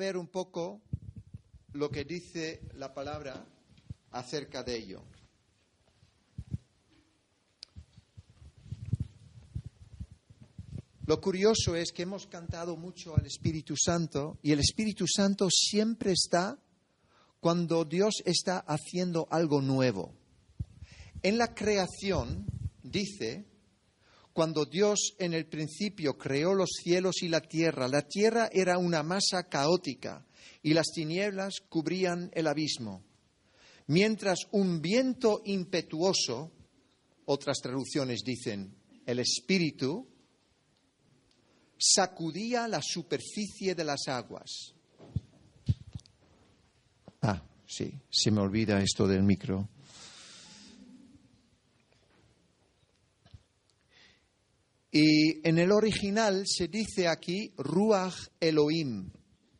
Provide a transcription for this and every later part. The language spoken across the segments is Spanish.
Ver un poco lo que dice la palabra acerca de ello. Lo curioso es que hemos cantado mucho al Espíritu Santo y el Espíritu Santo siempre está cuando Dios está haciendo algo nuevo. En la creación dice, cuando Dios en el principio creó los cielos y la tierra, la tierra era una masa caótica y las tinieblas cubrían el abismo, mientras un viento impetuoso, otras traducciones dicen, el Espíritu, sacudía la superficie de las aguas. Ah, sí, se me olvida esto del micro. Y en el original se dice aquí Ruach Elohim,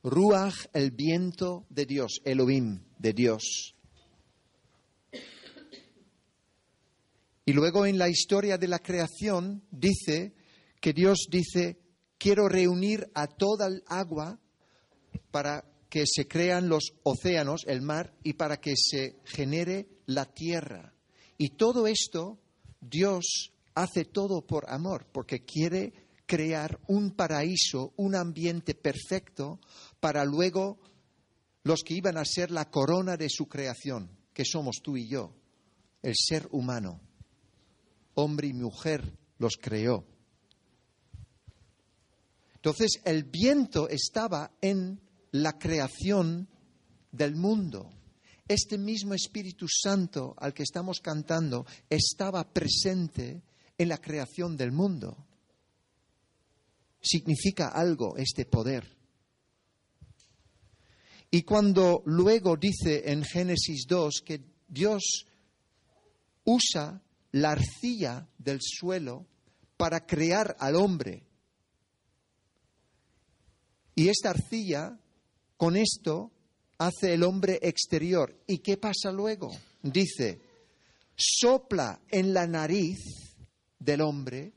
Ruach el viento de Dios, Elohim de Dios. Y luego en la historia de la creación dice que Dios dice, quiero reunir a toda el agua para que se crean los océanos, el mar, y para que se genere la tierra. Y todo esto Dios hace todo por amor, porque quiere crear un paraíso, un ambiente perfecto para luego los que iban a ser la corona de su creación, que somos tú y yo, el ser humano. Hombre y mujer los creó. Entonces el viento estaba en la creación del mundo. Este mismo Espíritu Santo al que estamos cantando estaba presente en la creación del mundo. Significa algo este poder. Y cuando luego dice en Génesis 2 que Dios usa la arcilla del suelo para crear al hombre, y esta arcilla, con esto, hace el hombre exterior. ¿Y qué pasa luego? Dice, sopla en la nariz del hombre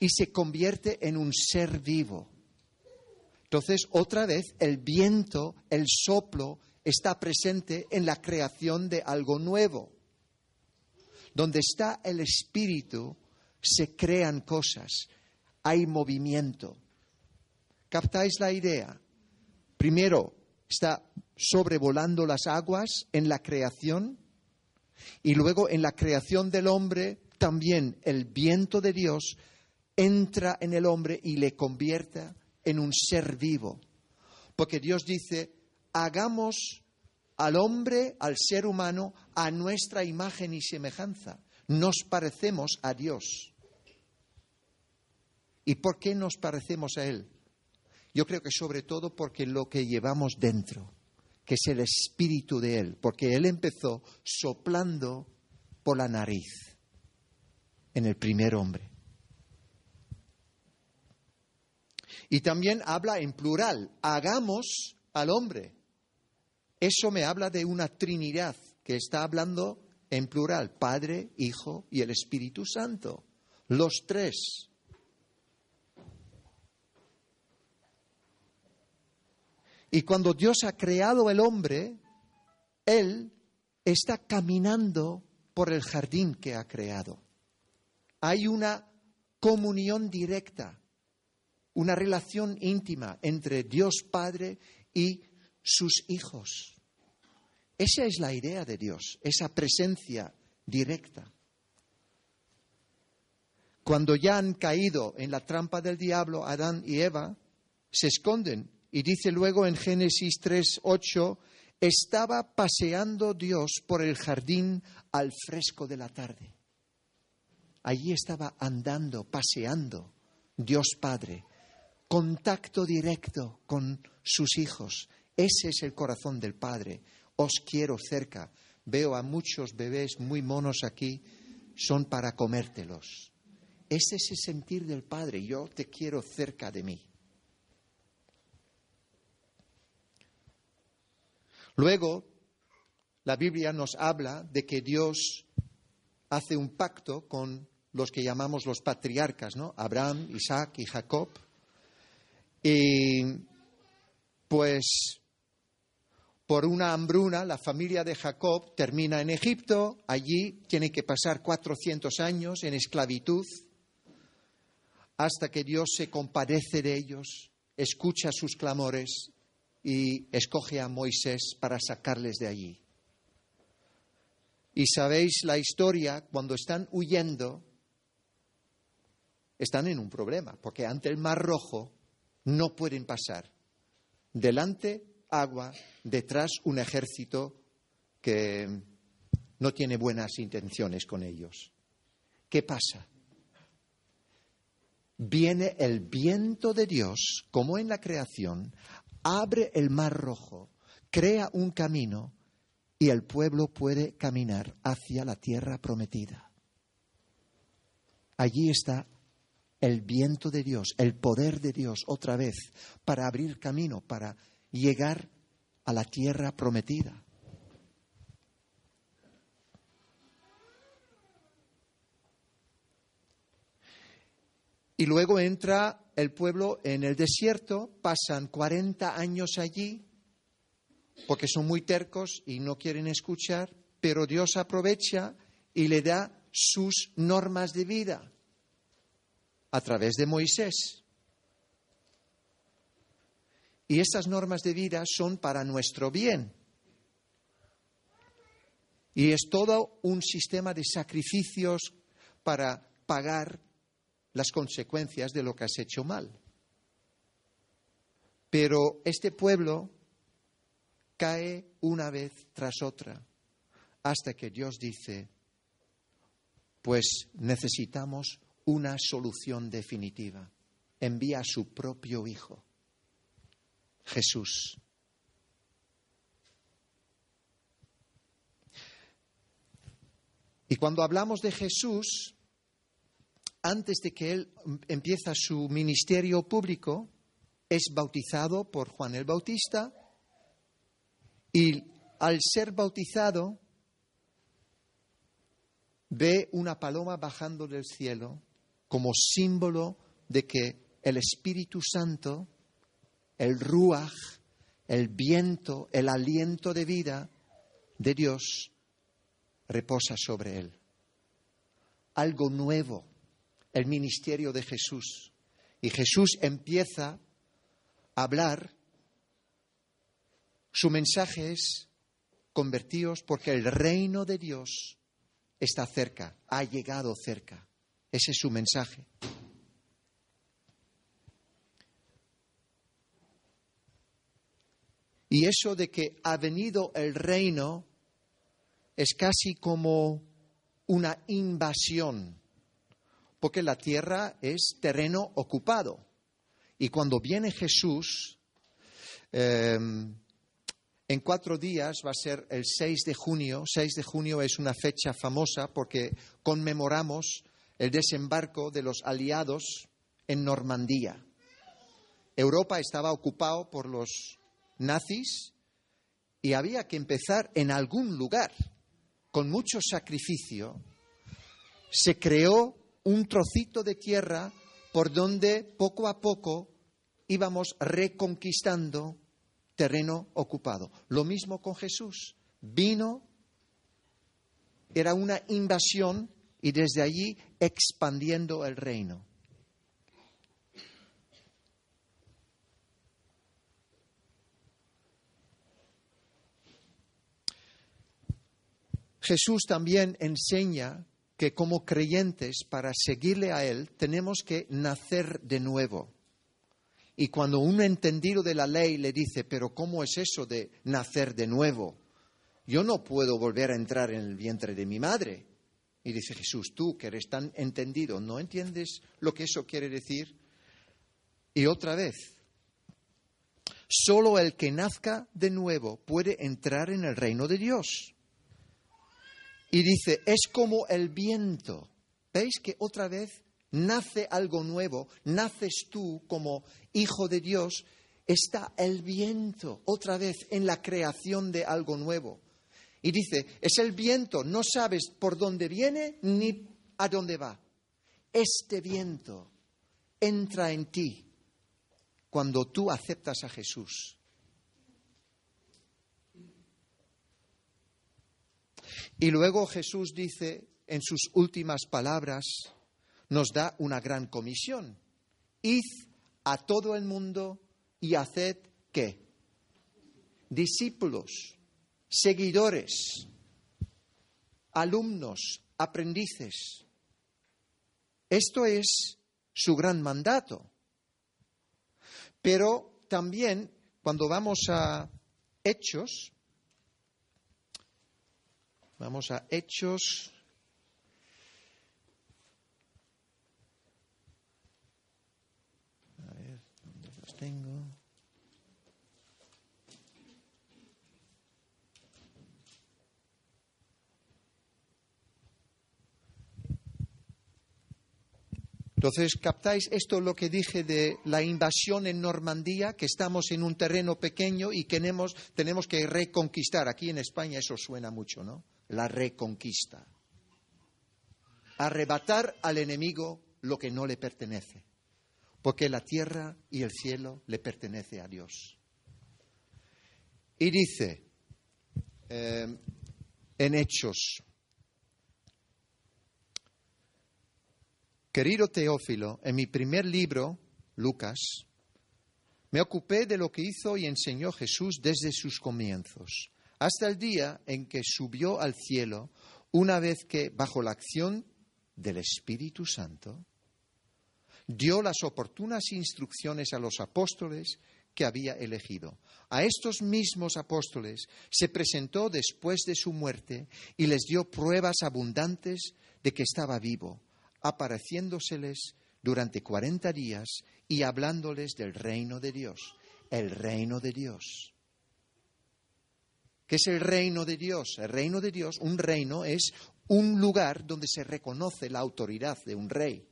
y se convierte en un ser vivo. Entonces, otra vez, el viento, el soplo, está presente en la creación de algo nuevo. Donde está el espíritu, se crean cosas, hay movimiento. ¿Captáis la idea? Primero, está sobrevolando las aguas en la creación y luego en la creación del hombre también el viento de Dios entra en el hombre y le convierte en un ser vivo. Porque Dios dice, hagamos al hombre, al ser humano, a nuestra imagen y semejanza. Nos parecemos a Dios. ¿Y por qué nos parecemos a Él? Yo creo que sobre todo porque lo que llevamos dentro, que es el espíritu de Él, porque Él empezó soplando por la nariz en el primer hombre. Y también habla en plural, hagamos al hombre. Eso me habla de una Trinidad que está hablando en plural, Padre, Hijo y el Espíritu Santo, los tres. Y cuando Dios ha creado el hombre, Él está caminando por el jardín que ha creado. Hay una comunión directa, una relación íntima entre Dios Padre y sus hijos. Esa es la idea de Dios, esa presencia directa. Cuando ya han caído en la trampa del diablo, Adán y Eva se esconden y dice luego en Génesis 3, 8, estaba paseando Dios por el jardín al fresco de la tarde. Allí estaba andando, paseando Dios Padre, contacto directo con sus hijos. Ese es el corazón del Padre. Os quiero cerca. Veo a muchos bebés muy monos aquí, son para comértelos. Ese es el sentir del Padre. Yo te quiero cerca de mí. Luego, la Biblia nos habla de que Dios hace un pacto con los que llamamos los patriarcas, ¿no? Abraham, Isaac y Jacob. Y pues por una hambruna, la familia de Jacob termina en Egipto, allí tiene que pasar 400 años en esclavitud, hasta que Dios se compadece de ellos, escucha sus clamores y escoge a Moisés para sacarles de allí. Y sabéis la historia, cuando están huyendo, están en un problema, porque ante el Mar Rojo no pueden pasar. Delante agua, detrás un ejército que no tiene buenas intenciones con ellos. ¿Qué pasa? Viene el viento de Dios, como en la creación, abre el mar rojo, crea un camino y el pueblo puede caminar hacia la tierra prometida. Allí está el viento de Dios, el poder de Dios otra vez para abrir camino, para llegar a la tierra prometida. Y luego entra el pueblo en el desierto, pasan 40 años allí, porque son muy tercos y no quieren escuchar, pero Dios aprovecha y le da sus normas de vida a través de Moisés. Y estas normas de vida son para nuestro bien. Y es todo un sistema de sacrificios para pagar las consecuencias de lo que has hecho mal. Pero este pueblo cae una vez tras otra hasta que Dios dice, pues necesitamos una solución definitiva. Envía a su propio Hijo, Jesús. Y cuando hablamos de Jesús, antes de que él empieza su ministerio público, es bautizado por Juan el Bautista y al ser bautizado ve una paloma bajando del cielo como símbolo de que el Espíritu Santo, el ruach, el viento, el aliento de vida de Dios reposa sobre él. Algo nuevo el ministerio de Jesús. Y Jesús empieza a hablar. Su mensaje es convertíos porque el reino de Dios está cerca, ha llegado cerca. Ese es su mensaje. Y eso de que ha venido el reino es casi como una invasión porque la tierra es terreno ocupado. Y cuando viene Jesús, em, en cuatro días va a ser el 6 de junio. 6 de junio es una fecha famosa porque conmemoramos el desembarco de los aliados en Normandía. Europa estaba ocupado por los nazis y había que empezar en algún lugar. Con mucho sacrificio se creó un trocito de tierra por donde poco a poco íbamos reconquistando terreno ocupado. Lo mismo con Jesús. Vino, era una invasión y desde allí expandiendo el reino. Jesús también enseña que como creyentes, para seguirle a Él, tenemos que nacer de nuevo. Y cuando un entendido de la ley le dice, pero ¿cómo es eso de nacer de nuevo? Yo no puedo volver a entrar en el vientre de mi madre. Y dice Jesús, tú que eres tan entendido, ¿no entiendes lo que eso quiere decir? Y otra vez, solo el que nazca de nuevo puede entrar en el reino de Dios. Y dice, es como el viento. ¿Veis que otra vez nace algo nuevo, naces tú como hijo de Dios, está el viento otra vez en la creación de algo nuevo. Y dice, es el viento, no sabes por dónde viene ni a dónde va. Este viento entra en ti cuando tú aceptas a Jesús. Y luego Jesús dice en sus últimas palabras, nos da una gran comisión. Id a todo el mundo y haced qué? Discípulos, seguidores, alumnos, aprendices. Esto es su gran mandato. Pero también cuando vamos a Hechos, vamos a Hechos tengo. Entonces, ¿captáis esto lo que dije de la invasión en Normandía? Que estamos en un terreno pequeño y tenemos, tenemos que reconquistar. Aquí en España eso suena mucho, ¿no? La reconquista. Arrebatar al enemigo lo que no le pertenece porque la tierra y el cielo le pertenece a Dios. Y dice eh, en Hechos, querido Teófilo, en mi primer libro, Lucas, me ocupé de lo que hizo y enseñó Jesús desde sus comienzos, hasta el día en que subió al cielo, una vez que, bajo la acción del Espíritu Santo, dio las oportunas instrucciones a los apóstoles que había elegido. A estos mismos apóstoles se presentó después de su muerte y les dio pruebas abundantes de que estaba vivo, apareciéndoseles durante cuarenta días y hablándoles del reino de Dios, el reino de Dios. ¿Qué es el reino de Dios? El reino de Dios, un reino es un lugar donde se reconoce la autoridad de un rey.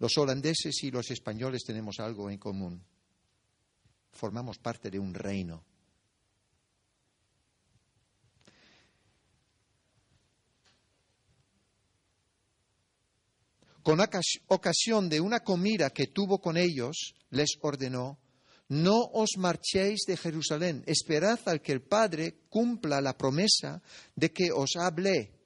Los holandeses y los españoles tenemos algo en común. Formamos parte de un reino. Con ocasión de una comida que tuvo con ellos, les ordenó, no os marchéis de Jerusalén, esperad al que el Padre cumpla la promesa de que os hablé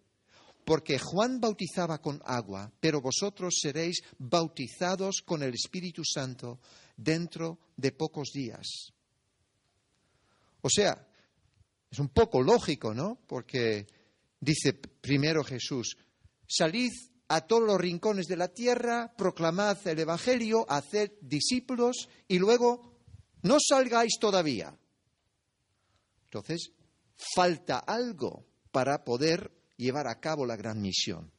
porque Juan bautizaba con agua, pero vosotros seréis bautizados con el Espíritu Santo dentro de pocos días. O sea, es un poco lógico, ¿no? Porque dice primero Jesús, salid a todos los rincones de la tierra, proclamad el Evangelio, haced discípulos y luego no salgáis todavía. Entonces, falta algo para poder llevar a cabo la gran misión.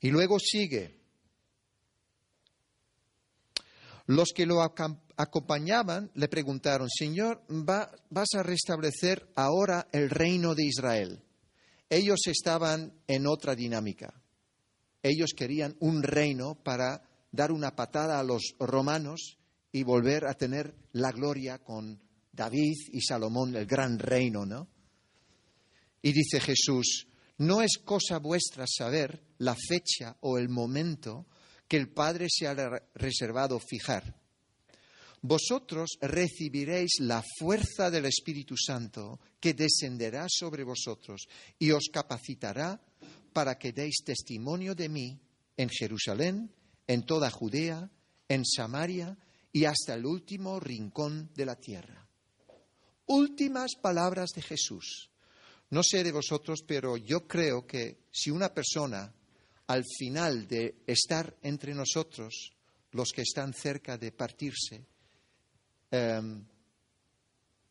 Y luego sigue. Los que lo acompañaban le preguntaron, Señor, ¿vas a restablecer ahora el reino de Israel? Ellos estaban en otra dinámica. Ellos querían un reino para dar una patada a los romanos y volver a tener la gloria con David y Salomón, el gran reino, ¿no? Y dice Jesús, no es cosa vuestra saber la fecha o el momento que el Padre se ha reservado fijar. Vosotros recibiréis la fuerza del Espíritu Santo que descenderá sobre vosotros y os capacitará para que deis testimonio de mí en Jerusalén, en toda Judea, en Samaria y hasta el último rincón de la tierra. Últimas palabras de Jesús. No sé de vosotros, pero yo creo que si una persona al final de estar entre nosotros, los que están cerca de partirse, em,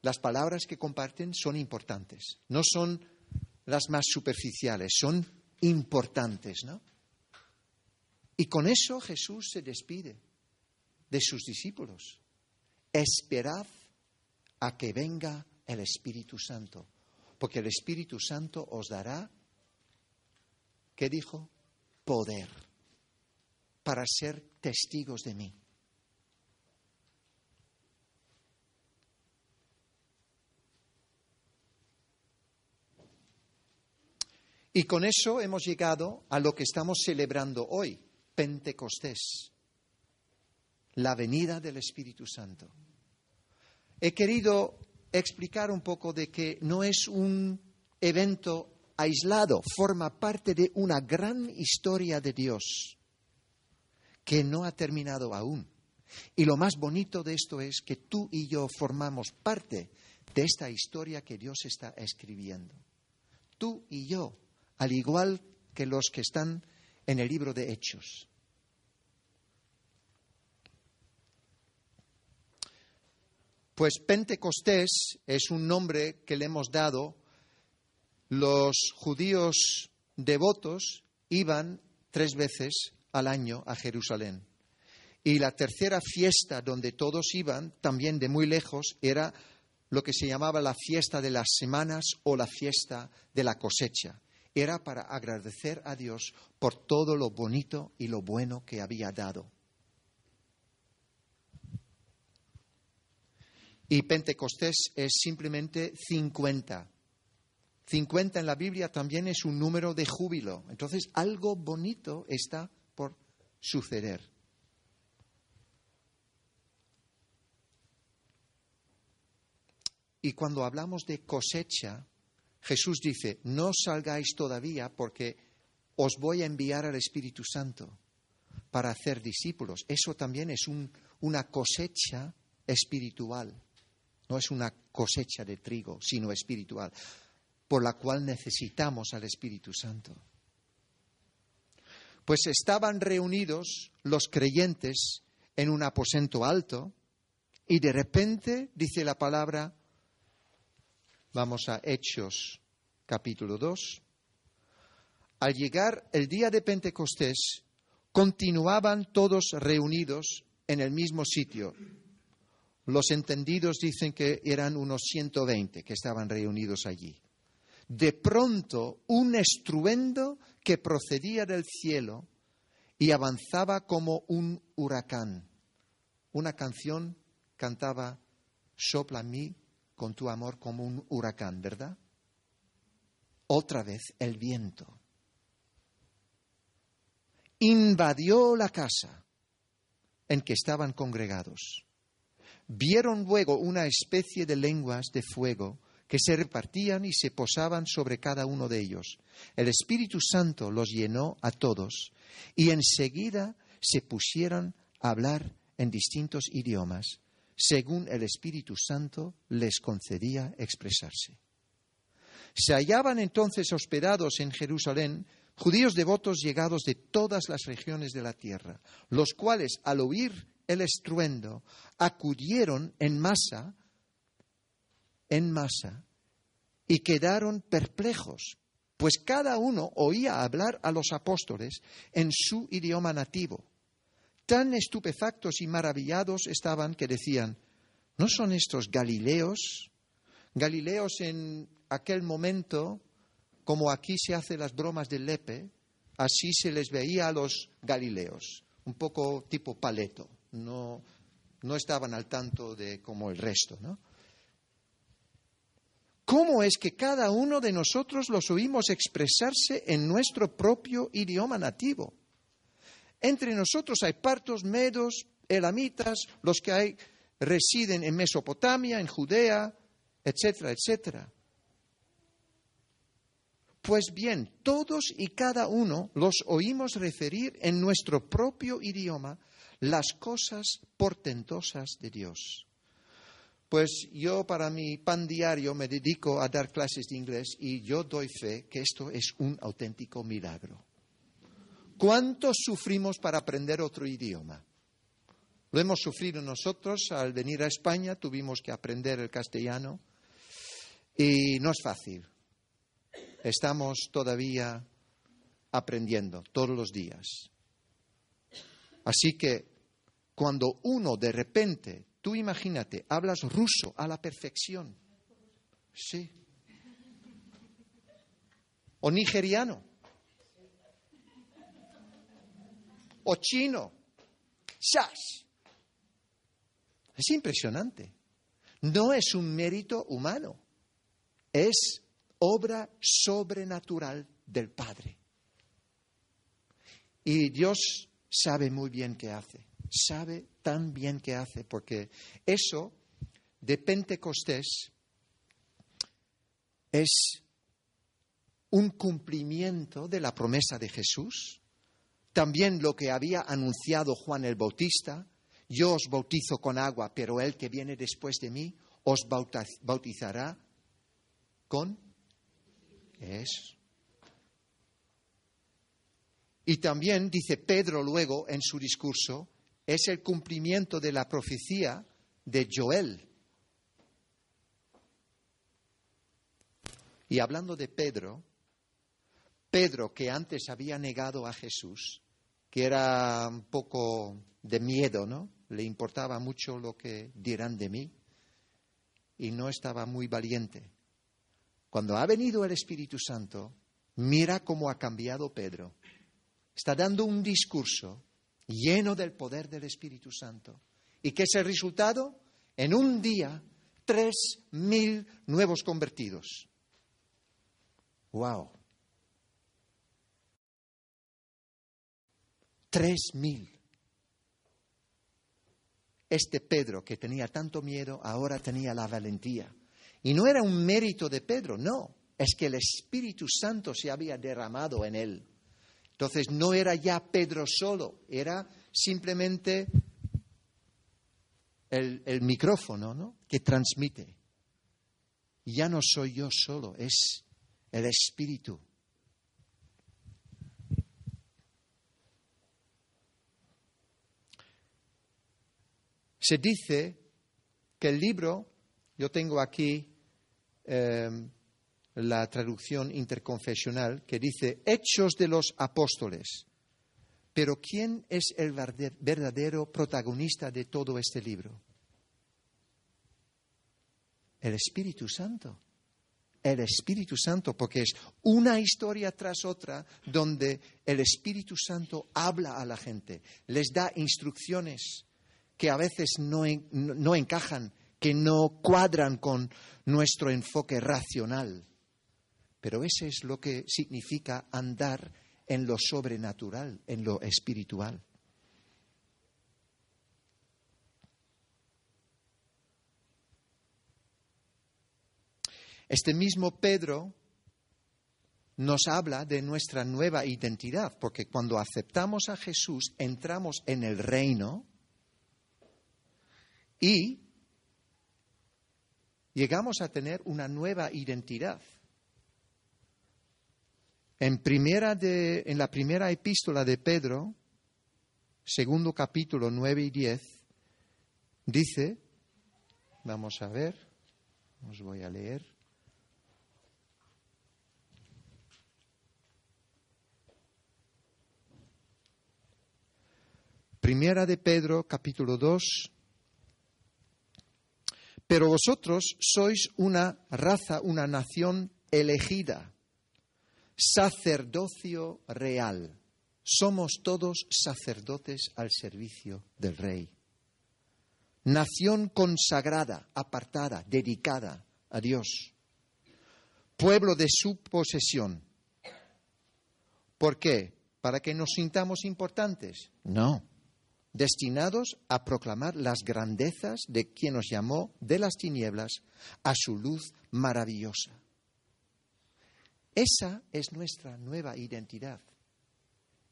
las palabras que comparten son importantes, no son las más superficiales, son importantes, ¿no? Y con eso Jesús se despide de sus discípulos. Esperad a que venga el Espíritu Santo, porque el Espíritu Santo os dará, ¿qué dijo? Poder para ser testigos de mí. Y con eso hemos llegado a lo que estamos celebrando hoy, Pentecostés, la venida del Espíritu Santo. He querido explicar un poco de que no es un evento aislado, forma parte de una gran historia de Dios que no ha terminado aún. Y lo más bonito de esto es que tú y yo formamos parte de esta historia que Dios está escribiendo. Tú y yo al igual que los que están en el libro de Hechos. Pues Pentecostés es un nombre que le hemos dado. Los judíos devotos iban tres veces al año a Jerusalén. Y la tercera fiesta donde todos iban, también de muy lejos, era lo que se llamaba la fiesta de las semanas o la fiesta de la cosecha era para agradecer a Dios por todo lo bonito y lo bueno que había dado. Y Pentecostés es simplemente 50. 50 en la Biblia también es un número de júbilo. Entonces algo bonito está por suceder. Y cuando hablamos de cosecha, Jesús dice, no salgáis todavía porque os voy a enviar al Espíritu Santo para hacer discípulos. Eso también es una cosecha espiritual. No es una cosecha de trigo, sino espiritual, por la cual necesitamos al Espíritu Santo. Pues estaban reunidos los creyentes en un aposento alto y de repente, dice la palabra, Vamos a Hechos capítulo 2. Al llegar el día de Pentecostés, continuaban todos reunidos en el mismo sitio. Los entendidos dicen que eran unos 120 que estaban reunidos allí. De pronto, un estruendo que procedía del cielo y avanzaba como un huracán. Una canción cantaba Sopla a mí con tu amor como un huracán, ¿verdad? Otra vez el viento invadió la casa en que estaban congregados. Vieron luego una especie de lenguas de fuego que se repartían y se posaban sobre cada uno de ellos. El Espíritu Santo los llenó a todos y enseguida se pusieron a hablar en distintos idiomas según el Espíritu Santo les concedía expresarse. Se hallaban entonces hospedados en Jerusalén judíos devotos llegados de todas las regiones de la tierra, los cuales al oír el estruendo acudieron en masa, en masa, y quedaron perplejos, pues cada uno oía hablar a los apóstoles en su idioma nativo tan estupefactos y maravillados estaban que decían, ¿no son estos Galileos? Galileos en aquel momento, como aquí se hace las bromas del lepe, así se les veía a los Galileos, un poco tipo paleto, no, no estaban al tanto de como el resto, ¿no? ¿Cómo es que cada uno de nosotros los oímos expresarse en nuestro propio idioma nativo? Entre nosotros hay partos, medos, elamitas, los que hay, residen en Mesopotamia, en Judea, etcétera, etcétera. Pues bien, todos y cada uno los oímos referir en nuestro propio idioma las cosas portentosas de Dios. Pues yo para mi pan diario me dedico a dar clases de inglés y yo doy fe que esto es un auténtico milagro ¿Cuántos sufrimos para aprender otro idioma? Lo hemos sufrido nosotros al venir a España, tuvimos que aprender el castellano y no es fácil. Estamos todavía aprendiendo todos los días. Así que cuando uno de repente, tú imagínate, hablas ruso a la perfección, sí, o nigeriano, o chino, ¡shas! Es impresionante. No es un mérito humano, es obra sobrenatural del Padre. Y Dios sabe muy bien qué hace, sabe tan bien qué hace, porque eso de Pentecostés es un cumplimiento de la promesa de Jesús, también lo que había anunciado Juan el Bautista, yo os bautizo con agua, pero el que viene después de mí os bautizará con eso. Y también dice Pedro luego en su discurso, es el cumplimiento de la profecía de Joel. Y hablando de Pedro, Pedro que antes había negado a Jesús, que era un poco de miedo, ¿no? Le importaba mucho lo que dirán de mí y no estaba muy valiente. Cuando ha venido el Espíritu Santo, mira cómo ha cambiado Pedro está dando un discurso lleno del poder del Espíritu Santo. ¿Y qué es el resultado? En un día, tres mil nuevos convertidos. ¡Wow! Tres mil. Este Pedro que tenía tanto miedo ahora tenía la valentía. Y no era un mérito de Pedro, no, es que el Espíritu Santo se había derramado en él. Entonces no era ya Pedro solo, era simplemente el, micrófono ¿no? que transmite. Ya no soy yo solo, es el Espíritu. Se dice que el libro, yo tengo aquí eh, la traducción interconfesional que dice Hechos de los Apóstoles. Pero ¿quién es el verdadero protagonista de todo este libro? El Espíritu Santo. El Espíritu Santo, porque es una historia tras otra donde el Espíritu Santo habla a la gente, les da instrucciones que a veces no, no encajan, que no cuadran con nuestro enfoque racional. Pero ese es lo que significa andar en lo sobrenatural, en lo espiritual. Este mismo Pedro nos habla de nuestra nueva identidad, porque cuando aceptamos a Jesús entramos en el reino y llegamos a tener una nueva identidad. En, primera de, en la primera epístola de Pedro, segundo capítulo 9 y 10, dice, vamos a ver, os voy a leer. Primera de Pedro, capítulo 2. Pero vosotros sois una raza, una nación elegida sacerdocio real. Somos todos sacerdotes al servicio del Rey. Nación consagrada, apartada, dedicada a Dios. Pueblo de su posesión. ¿Por qué? ¿Para que nos sintamos importantes? No. Destinados a proclamar las grandezas de quien nos llamó de las tinieblas a su luz maravillosa. Esa es nuestra nueva identidad.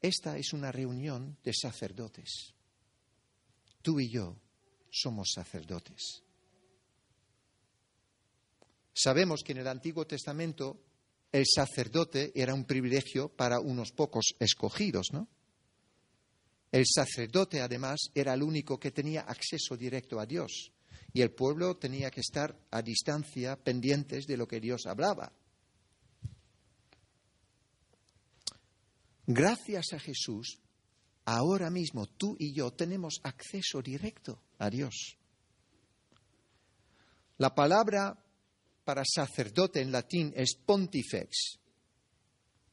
Esta es una reunión de sacerdotes. Tú y yo somos sacerdotes. Sabemos que en el Antiguo Testamento el sacerdote era un privilegio para unos pocos escogidos, ¿no? El sacerdote, además, era el único que tenía acceso directo a Dios. Y el pueblo tenía que estar a distancia, pendientes de lo que Dios hablaba. Gracias a Jesús, ahora mismo tú y yo tenemos acceso directo a Dios. La palabra para sacerdote en latín es pontifex.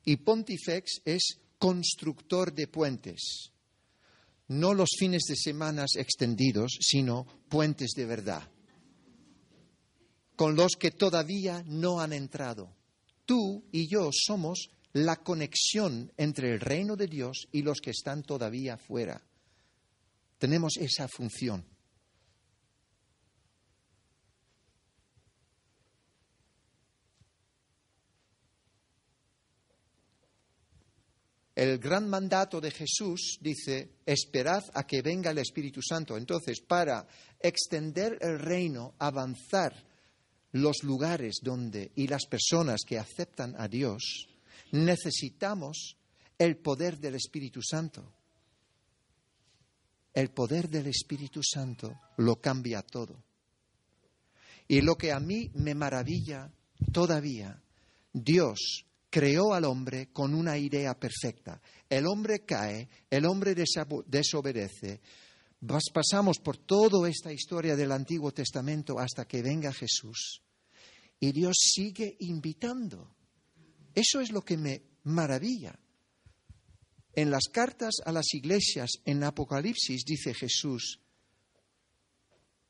Y pontifex es constructor de puentes. No los fines de semana extendidos, sino puentes de verdad. Con los que todavía no han entrado. Tú y yo somos la conexión entre el reino de Dios y los que están todavía fuera. Tenemos esa función. El gran mandato de Jesús dice, esperad a que venga el Espíritu Santo. Entonces, para extender el reino, avanzar los lugares donde y las personas que aceptan a Dios, necesitamos el poder del Espíritu Santo. El poder del Espíritu Santo lo cambia todo. Y lo que a mí me maravilla todavía, Dios creó al hombre con una idea perfecta. El hombre cae, el hombre desobedece. Pasamos por toda esta historia del Antiguo Testamento hasta que venga Jesús. Y Dios sigue invitando. Eso es lo que me maravilla. En las cartas a las iglesias en Apocalipsis dice Jesús,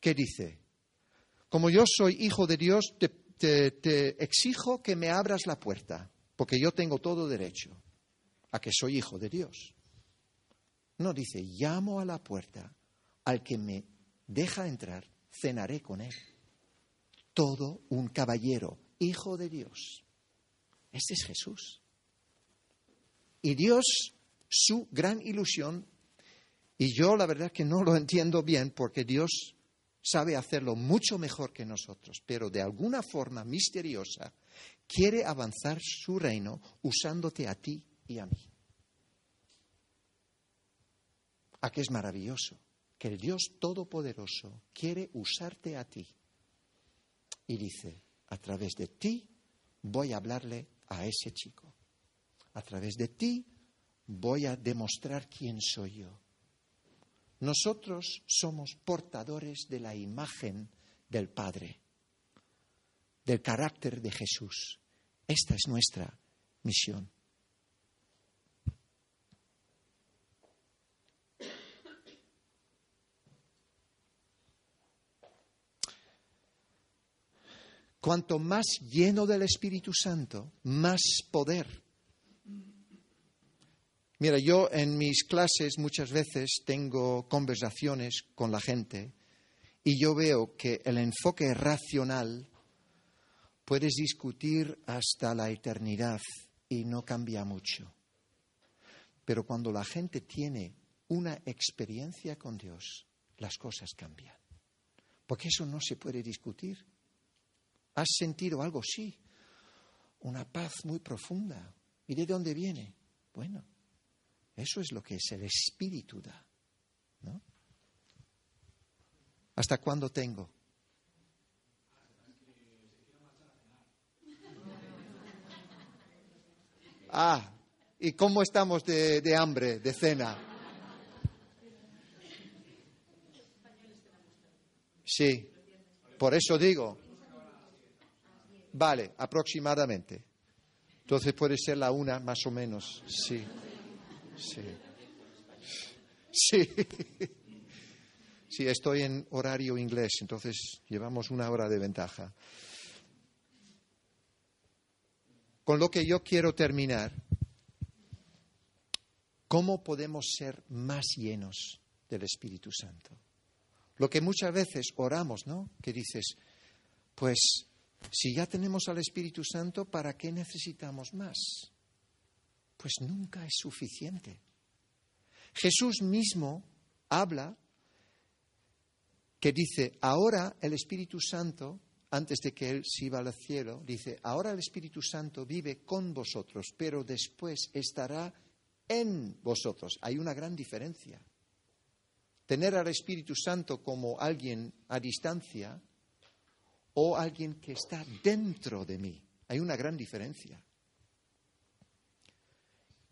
¿qué dice? Como yo soy hijo de Dios, te exijo que me abras la puerta porque yo tengo todo derecho a que soy hijo de Dios. No dice, llamo a la puerta, al que me deja entrar, cenaré con él. Todo un caballero, hijo de Dios. Este es Jesús. Y Dios, su gran ilusión, y yo la verdad que no lo entiendo bien porque Dios sabe hacerlo mucho mejor que nosotros, pero de alguna forma misteriosa quiere avanzar su reino usándote a ti y a mí. ¿A qué es maravilloso? Que el Dios Todopoderoso quiere usarte a ti. Y dice, a través de ti voy a hablarle a ese chico. A través de ti voy a demostrar quién soy yo. Nosotros somos portadores de la imagen del Padre del carácter de Jesús. Esta es nuestra misión. Cuanto más lleno del Espíritu Santo, más poder. Mira, yo en mis clases muchas veces tengo conversaciones con la gente y yo veo que el enfoque racional Puedes discutir hasta la eternidad y no cambia mucho. Pero cuando la gente tiene una experiencia con Dios, las cosas cambian. Porque eso no se puede discutir. ¿Has sentido algo? Sí. Una paz muy profunda. ¿Y de dónde viene? Bueno, eso es lo que es el espíritu da. ¿no? ¿Hasta cuándo tengo? Ah, ¿y cómo estamos de, de hambre, de cena? Sí, por eso digo. Vale, aproximadamente. Entonces puede ser la una más o menos. Sí, sí. Sí. Sí, estoy en horario inglés, entonces llevamos una hora de ventaja. Con lo que yo quiero terminar, ¿cómo podemos ser más llenos del Espíritu Santo? Lo que muchas veces oramos, ¿no? Que dices, pues si ya tenemos al Espíritu Santo, ¿para qué necesitamos más? Pues nunca es suficiente. Jesús mismo habla que dice, ahora el Espíritu Santo antes de que Él se iba al cielo, dice, ahora el Espíritu Santo vive con vosotros, pero después estará en vosotros. Hay una gran diferencia. Tener al Espíritu Santo como alguien a distancia o alguien que está dentro de mí. Hay una gran diferencia.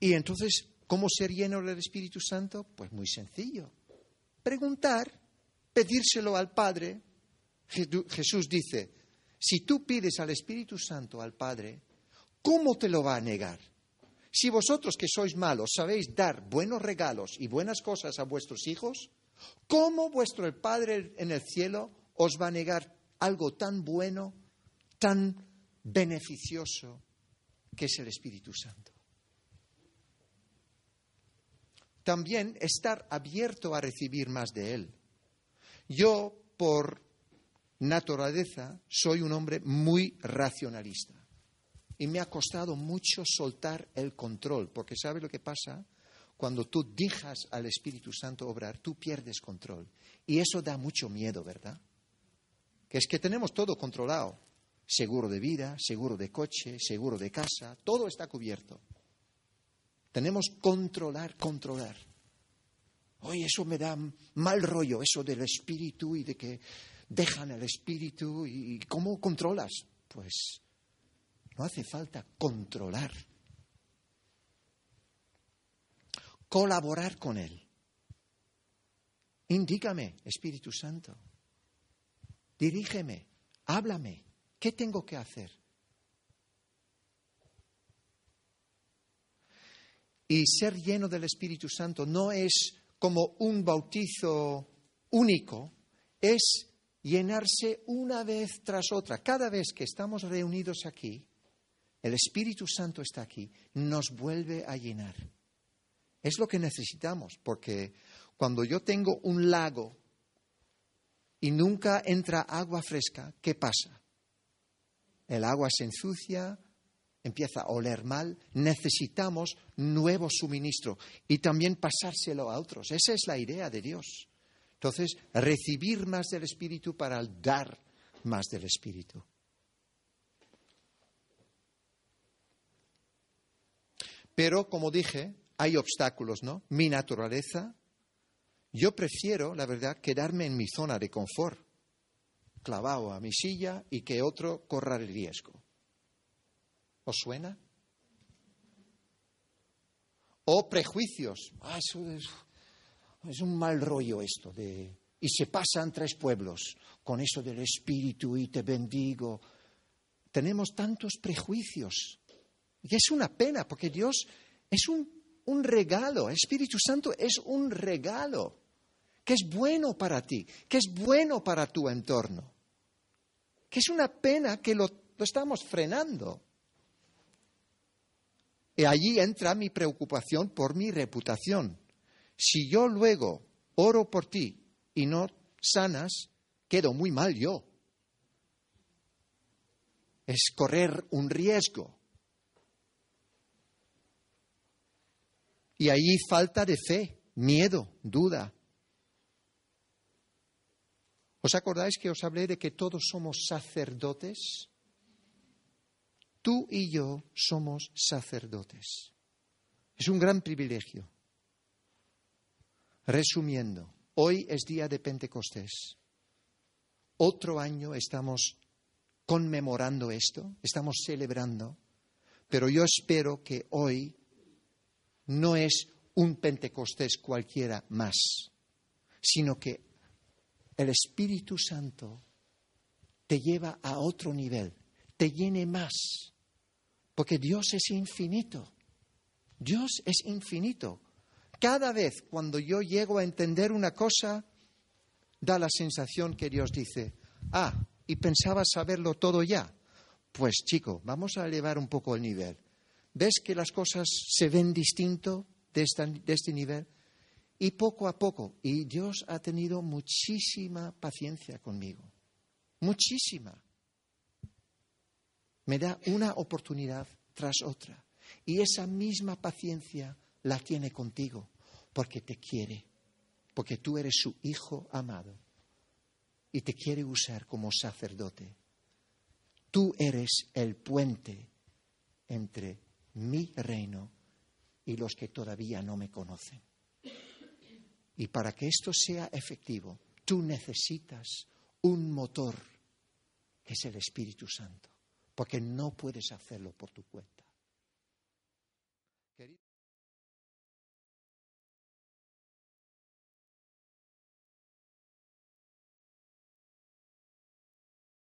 Y entonces, ¿cómo ser lleno del Espíritu Santo? Pues muy sencillo. Preguntar, pedírselo al Padre. Jesús dice, si tú pides al Espíritu Santo al Padre, ¿cómo te lo va a negar? Si vosotros que sois malos sabéis dar buenos regalos y buenas cosas a vuestros hijos, ¿cómo vuestro Padre en el cielo os va a negar algo tan bueno, tan beneficioso que es el Espíritu Santo? También estar abierto a recibir más de Él. Yo, por naturaleza, soy un hombre muy racionalista. Y me ha costado mucho soltar el control, porque ¿sabe lo que pasa? Cuando tú dejas al Espíritu Santo obrar, tú pierdes control. Y eso da mucho miedo, ¿verdad? Es que tenemos todo controlado. Seguro de vida, seguro de coche, seguro de casa, todo está cubierto. Tenemos controlar, controlar. Oye, eso me da mal rollo, eso del espíritu y de que dejan el espíritu. ¿Y cómo controlas? Pues no hace falta controlar. Colaborar con Él. Indícame, Espíritu Santo. Dirígeme, háblame. ¿Qué tengo que hacer? Y ser lleno del Espíritu Santo no es como un bautizo único, es llenarse una vez tras otra. Cada vez que estamos reunidos aquí, el Espíritu Santo está aquí, nos vuelve a llenar. Es lo que necesitamos, porque cuando yo tengo un lago y nunca entra agua fresca, ¿qué pasa? El agua se ensucia, empieza a oler mal, necesitamos nuevo suministro y también pasárselo a otros. Esa es la idea de Dios. Entonces, recibir más del Espíritu para dar más del Espíritu. Pero, como dije, hay obstáculos, ¿no? Mi naturaleza, yo prefiero, la verdad, quedarme en mi zona de confort, clavado a mi silla y que otro corra el riesgo. ¿Os suena? O prejuicios. Ah, eso es, un mal rollo esto de... Y se pasan tres pueblos con eso del espíritu y te bendigo. Tenemos tantos prejuicios y es una pena porque Dios es un, un regalo, el Espíritu Santo es un regalo que es bueno para ti, que es bueno para tu entorno, que es una pena que lo, estamos frenando. Y allí entra mi preocupación por mi reputación. Si yo luego oro por ti y no sanas, quedo muy mal yo. Es correr un riesgo. Y ahí falta de fe, miedo, duda. ¿Os acordáis que os hablé de que todos somos sacerdotes? Tú y yo somos sacerdotes. Es un gran privilegio. Resumiendo, hoy es día de Pentecostés. Otro año estamos conmemorando esto, estamos celebrando, pero yo espero que hoy no es un Pentecostés cualquiera más, sino que el Espíritu Santo te lleva a otro nivel, te llene más, porque Dios es infinito. Dios es infinito. Cada vez cuando yo llego a entender una cosa, da la sensación que Dios dice, ah, y pensaba saberlo todo ya. Pues chico, vamos a elevar un poco el nivel. ¿Ves que las cosas se ven distinto de, este nivel? Y poco a poco, y Dios ha tenido muchísima paciencia conmigo, muchísima. Me da una oportunidad tras otra. Y esa misma paciencia la tiene contigo, porque te quiere, porque tú eres su hijo amado y te quiere usar como sacerdote. Tú eres el puente entre mi reino y los que todavía no me conocen. Y para que esto sea efectivo, tú necesitas un motor, que es el Espíritu Santo, porque no puedes hacerlo por tu cuenta.